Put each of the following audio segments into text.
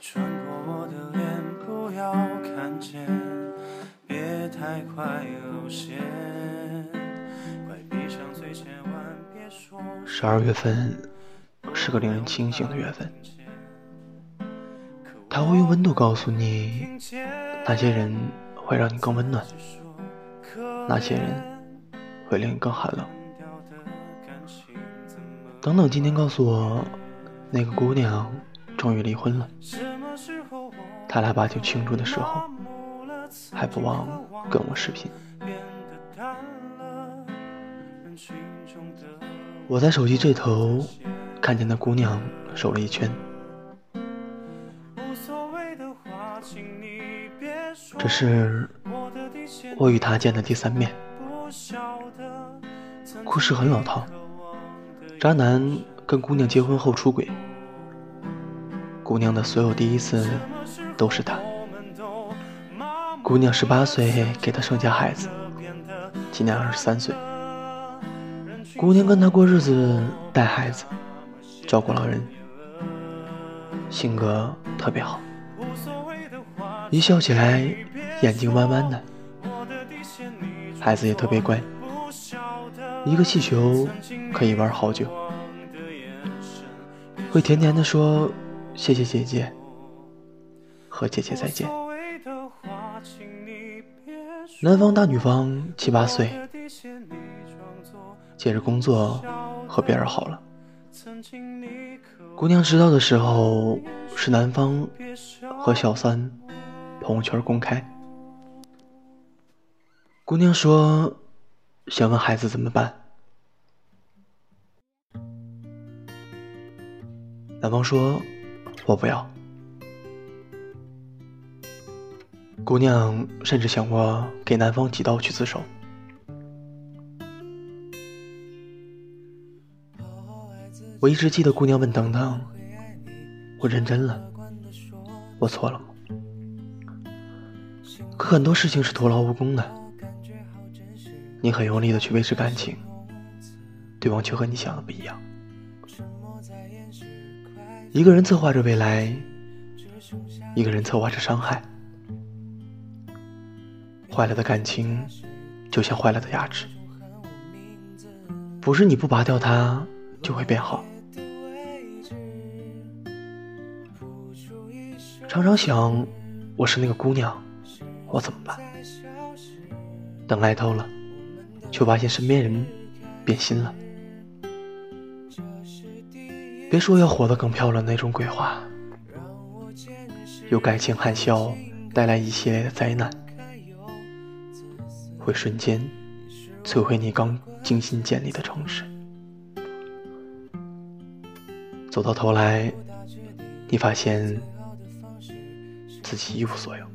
穿过我的脸，不要看见，别太快露馅。快闭上嘴，千万别说。十二月份是个令人清醒的月份，它会用温度告诉你，哪些人会让你更温暖，哪些人会令你更寒冷。等等，今天告诉我，那个姑娘终于离婚了。他俩把酒庆祝的时候，还不忘跟我视频。我在手机这头看见那姑娘瘦了一圈，这是我与她见的第三面。故事很老套，渣男跟姑娘结婚后出轨，姑娘的所有第一次都是他。姑娘十八岁给他生下孩子，今年二十三岁。姑娘跟他过日子，带孩子，照顾老人，性格特别好，一笑起来眼睛弯弯的，孩子也特别乖，一个气球可以玩好久，会甜甜的说谢谢姐姐和姐姐再见。男方大女方七八岁。接着工作和别人好了，姑娘知道的时候是男方和小三朋友圈公开。姑娘说想问孩子怎么办，男方说我不要。姑娘甚至想过给男方几刀去自首。我一直记得姑娘问等等：“我认真了，我错了吗？”可很多事情是徒劳无功的。你很用力的去维持感情，对方却和你想的不一样。一个人策划着未来，一个人策划着伤害。坏了的感情，就像坏了的牙齿，不是你不拔掉它就会变好。常常想，我是那个姑娘，我怎么办？等爱透了，却发现身边人变心了。别说要活得更漂亮那种鬼话，有感情含笑带来一系列的灾难，会瞬间摧毁你刚精心建立的城市。走到头来，你发现。自己一无所有。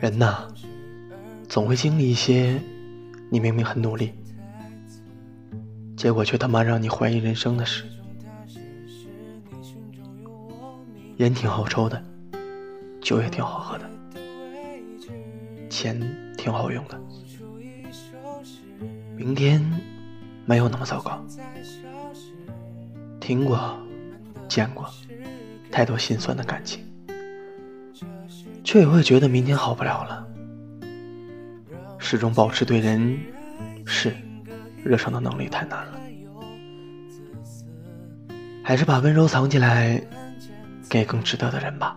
人呐，总会经历一些你明明很努力，结果却他妈让你怀疑人生的事。烟挺好抽的，酒也挺好喝的，钱挺好用的。明天没有那么糟糕。听过、见过太多心酸的感情，却也会觉得明天好不了了。始终保持对人事热诚的能力太难了，还是把温柔藏起来，给更值得的人吧。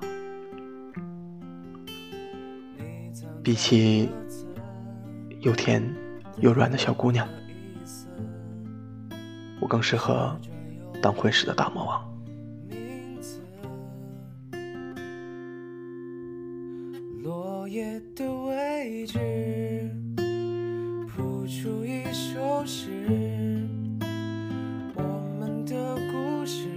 比起又甜。又软的小姑娘，我更适合当会世的大魔王。落叶的位置，谱出一首诗，我们的故事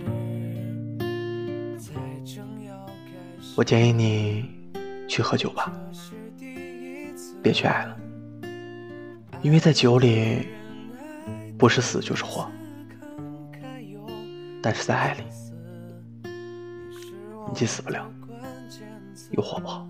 我建议你去喝酒吧，别去爱了。因为在酒里，不是死就是活，但是在爱里，你既死不了，又活不好。